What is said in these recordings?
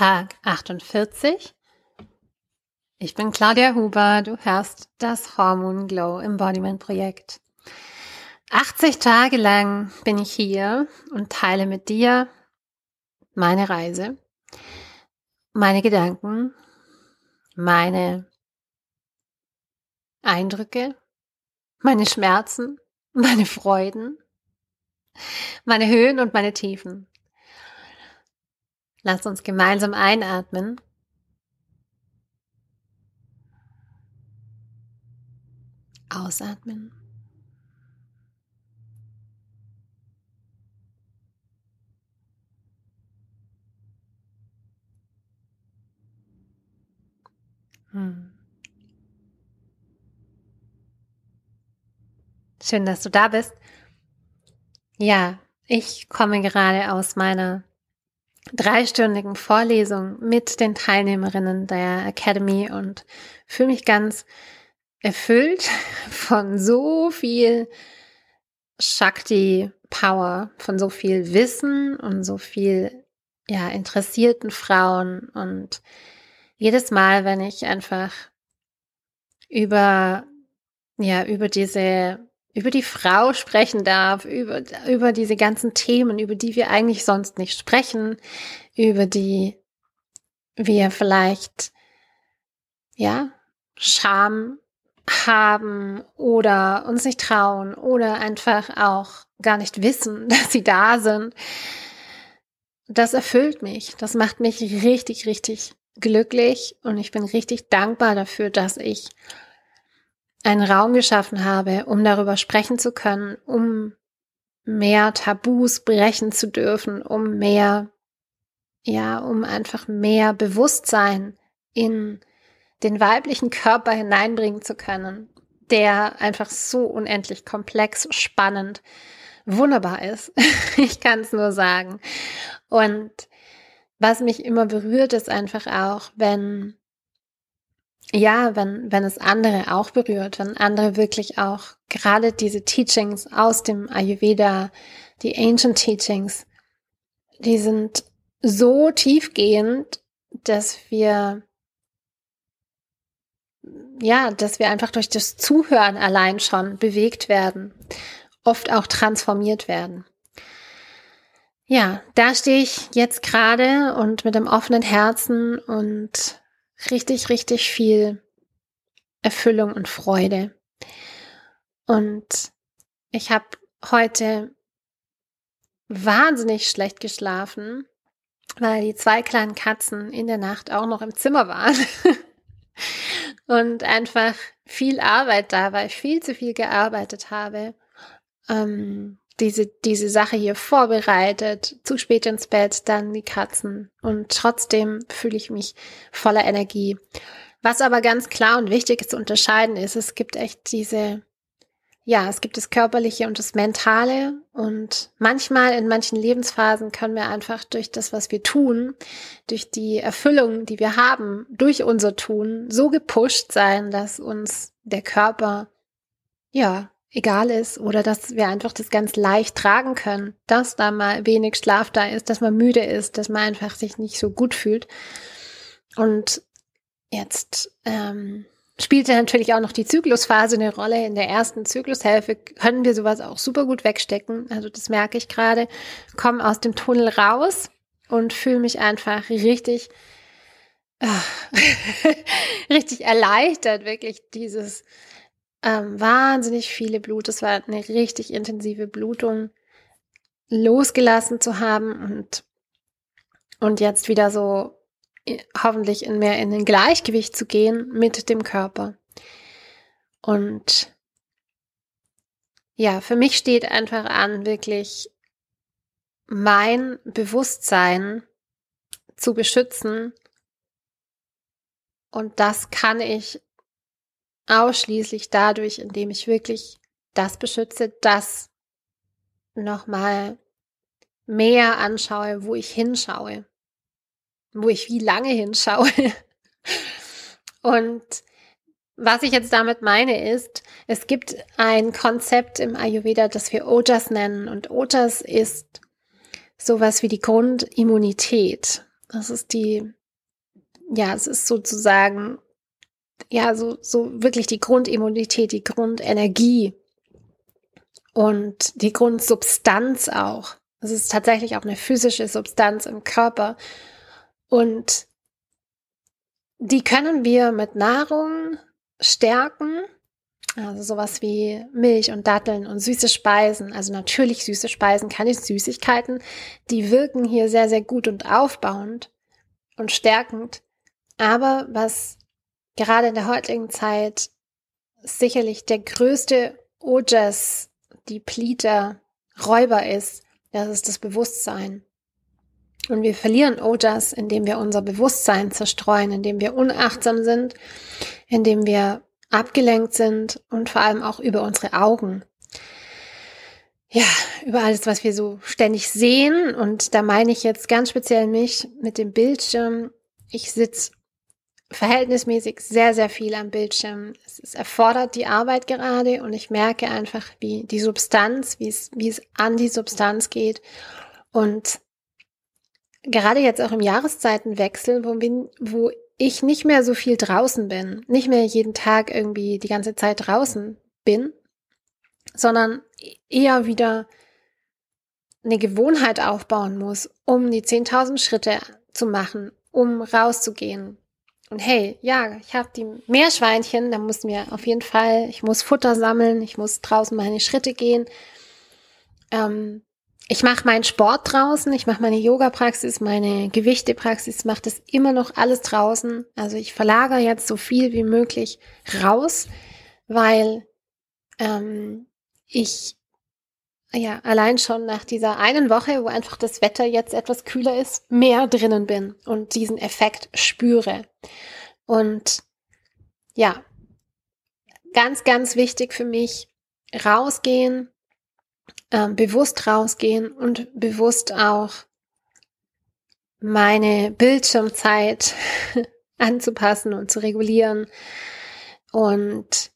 Tag 48. Ich bin Claudia Huber, du hörst das Hormon Glow Embodiment Projekt. 80 Tage lang bin ich hier und teile mit dir meine Reise, meine Gedanken, meine Eindrücke, meine Schmerzen, meine Freuden, meine Höhen und meine Tiefen. Lass uns gemeinsam einatmen. Ausatmen. Hm. Schön, dass du da bist. Ja, ich komme gerade aus meiner dreistündigen Vorlesung mit den Teilnehmerinnen der Academy und fühle mich ganz erfüllt von so viel Shakti Power, von so viel Wissen und so viel ja interessierten Frauen. Und jedes Mal, wenn ich einfach über ja über diese über die Frau sprechen darf, über, über diese ganzen Themen, über die wir eigentlich sonst nicht sprechen, über die wir vielleicht, ja, Scham haben oder uns nicht trauen oder einfach auch gar nicht wissen, dass sie da sind. Das erfüllt mich. Das macht mich richtig, richtig glücklich und ich bin richtig dankbar dafür, dass ich einen Raum geschaffen habe, um darüber sprechen zu können, um mehr Tabus brechen zu dürfen, um mehr, ja, um einfach mehr Bewusstsein in den weiblichen Körper hineinbringen zu können, der einfach so unendlich komplex, spannend, wunderbar ist. ich kann es nur sagen. Und was mich immer berührt, ist einfach auch, wenn ja, wenn, wenn es andere auch berührt, wenn andere wirklich auch gerade diese Teachings aus dem Ayurveda, die Ancient Teachings, die sind so tiefgehend, dass wir, ja, dass wir einfach durch das Zuhören allein schon bewegt werden, oft auch transformiert werden. Ja, da stehe ich jetzt gerade und mit dem offenen Herzen und richtig, richtig viel Erfüllung und Freude. Und ich habe heute wahnsinnig schlecht geschlafen, weil die zwei kleinen Katzen in der Nacht auch noch im Zimmer waren. und einfach viel Arbeit da, weil ich viel zu viel gearbeitet habe. Ähm, diese, diese Sache hier vorbereitet, zu spät ins Bett, dann die Katzen und trotzdem fühle ich mich voller Energie. Was aber ganz klar und wichtig zu unterscheiden ist, es gibt echt diese, ja, es gibt das Körperliche und das Mentale und manchmal in manchen Lebensphasen können wir einfach durch das, was wir tun, durch die Erfüllung, die wir haben, durch unser Tun so gepusht sein, dass uns der Körper, ja, egal ist oder dass wir einfach das ganz leicht tragen können, dass da mal wenig Schlaf da ist, dass man müde ist, dass man einfach sich nicht so gut fühlt. Und jetzt ähm, spielte natürlich auch noch die Zyklusphase eine Rolle. In der ersten Zyklushälfte können wir sowas auch super gut wegstecken. Also das merke ich gerade. Komme aus dem Tunnel raus und fühle mich einfach richtig, äh, richtig erleichtert, wirklich dieses ähm, wahnsinnig viele Blut. Es war eine richtig intensive Blutung losgelassen zu haben und, und jetzt wieder so hoffentlich in mehr in den Gleichgewicht zu gehen mit dem Körper. Und ja, für mich steht einfach an, wirklich mein Bewusstsein zu beschützen. Und das kann ich ausschließlich dadurch, indem ich wirklich das beschütze, das nochmal mehr anschaue, wo ich hinschaue, wo ich wie lange hinschaue. Und was ich jetzt damit meine ist, es gibt ein Konzept im Ayurveda, das wir Ojas nennen. Und Ojas ist sowas wie die Grundimmunität. Das ist die, ja, es ist sozusagen, ja, so, so wirklich die Grundimmunität, die Grundenergie und die Grundsubstanz auch. Es ist tatsächlich auch eine physische Substanz im Körper. Und die können wir mit Nahrung stärken. Also sowas wie Milch und Datteln und süße Speisen, also natürlich süße Speisen, keine Süßigkeiten, die wirken hier sehr, sehr gut und aufbauend und stärkend. Aber was gerade in der heutigen Zeit sicherlich der größte Ojas, die Plita, Räuber ist, das ist das Bewusstsein. Und wir verlieren Ojas, indem wir unser Bewusstsein zerstreuen, indem wir unachtsam sind, indem wir abgelenkt sind und vor allem auch über unsere Augen. Ja, über alles, was wir so ständig sehen. Und da meine ich jetzt ganz speziell mich mit dem Bildschirm. Ich sitze verhältnismäßig sehr, sehr viel am Bildschirm. Es, es, erfordert die Arbeit gerade und ich merke einfach, wie die Substanz, wie es, wie es an die Substanz geht. Und gerade jetzt auch im Jahreszeitenwechsel, wo, bin, wo ich nicht mehr so viel draußen bin, nicht mehr jeden Tag irgendwie die ganze Zeit draußen bin, sondern eher wieder eine Gewohnheit aufbauen muss, um die 10.000 Schritte zu machen, um rauszugehen. Und hey, ja, ich habe die Meerschweinchen, da muss mir auf jeden Fall, ich muss Futter sammeln, ich muss draußen meine Schritte gehen. Ähm, ich mache meinen Sport draußen, ich mache meine Yoga-Praxis, meine Gewichtepraxis, mache das immer noch alles draußen. Also ich verlagere jetzt so viel wie möglich raus, weil ähm, ich ja allein schon nach dieser einen Woche, wo einfach das Wetter jetzt etwas kühler ist, mehr drinnen bin und diesen Effekt spüre. Und ja, ganz, ganz wichtig für mich, rausgehen, äh, bewusst rausgehen und bewusst auch meine Bildschirmzeit anzupassen und zu regulieren. Und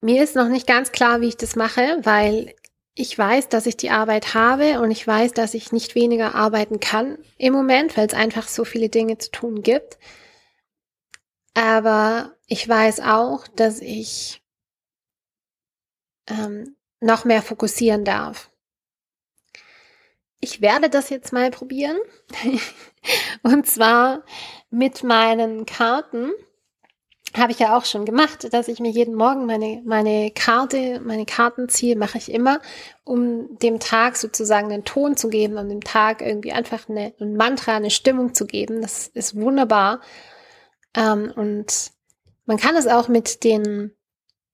mir ist noch nicht ganz klar, wie ich das mache, weil ich weiß, dass ich die Arbeit habe und ich weiß, dass ich nicht weniger arbeiten kann im Moment, weil es einfach so viele Dinge zu tun gibt. Aber ich weiß auch, dass ich ähm, noch mehr fokussieren darf. Ich werde das jetzt mal probieren. Und zwar mit meinen Karten. Habe ich ja auch schon gemacht, dass ich mir jeden Morgen meine, meine Karte, meine Karten ziehe, mache ich immer, um dem Tag sozusagen einen Ton zu geben, um dem Tag irgendwie einfach eine, ein Mantra, eine Stimmung zu geben. Das ist wunderbar. Ähm, und man kann es auch mit den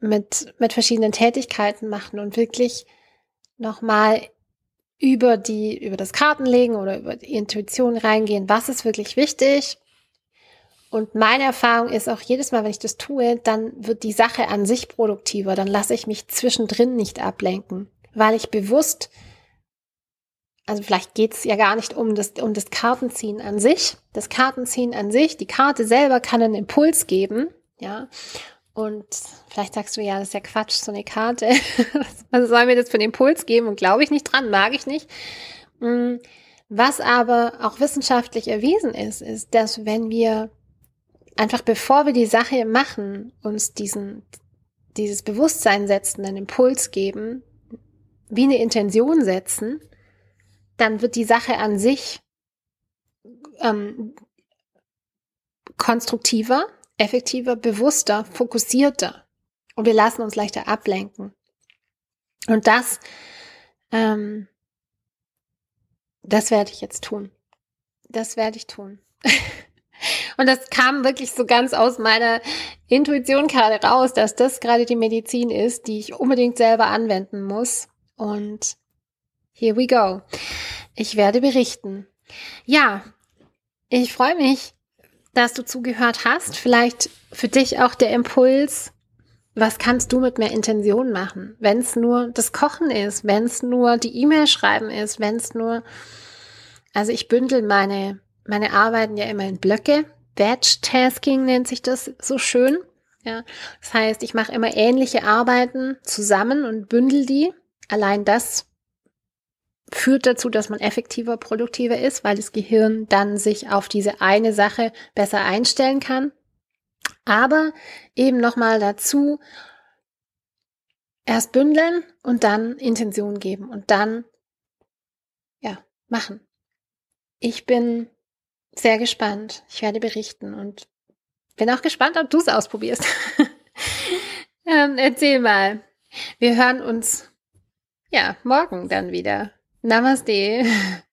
mit, mit verschiedenen Tätigkeiten machen und wirklich nochmal über die, über das Kartenlegen oder über die Intuition reingehen. Was ist wirklich wichtig? Und meine Erfahrung ist auch jedes Mal, wenn ich das tue, dann wird die Sache an sich produktiver. Dann lasse ich mich zwischendrin nicht ablenken, weil ich bewusst, also vielleicht geht es ja gar nicht um das, um das Kartenziehen an sich. Das Kartenziehen an sich, die Karte selber kann einen Impuls geben, ja. Und vielleicht sagst du, ja, das ist ja Quatsch, so eine Karte. Was soll mir das für einen Impuls geben? Und glaube ich nicht dran, mag ich nicht. Mm, was aber auch wissenschaftlich erwiesen ist, ist, dass wenn wir einfach bevor wir die Sache machen, uns diesen, dieses Bewusstsein setzen, einen Impuls geben, wie eine Intention setzen, dann wird die Sache an sich ähm, konstruktiver, effektiver, bewusster, fokussierter und wir lassen uns leichter ablenken. Und das, ähm, das werde ich jetzt tun. Das werde ich tun. und das kam wirklich so ganz aus meiner Intuition gerade raus, dass das gerade die Medizin ist, die ich unbedingt selber anwenden muss. Und here we go. Ich werde berichten. Ja, ich freue mich, dass du zugehört hast. Vielleicht für dich auch der Impuls, was kannst du mit mehr Intention machen? Wenn es nur das Kochen ist, wenn es nur die E-Mail schreiben ist, wenn es nur, also ich bündel meine, meine Arbeiten ja immer in Blöcke. Batch-Tasking nennt sich das so schön. Ja, das heißt, ich mache immer ähnliche Arbeiten zusammen und bündel die. Allein das führt dazu, dass man effektiver, produktiver ist, weil das Gehirn dann sich auf diese eine Sache besser einstellen kann. Aber eben nochmal dazu, erst bündeln und dann Intention geben und dann, ja, machen. Ich bin sehr gespannt. Ich werde berichten und bin auch gespannt, ob du es ausprobierst. ähm, erzähl mal. Wir hören uns ja morgen dann wieder. Namaste.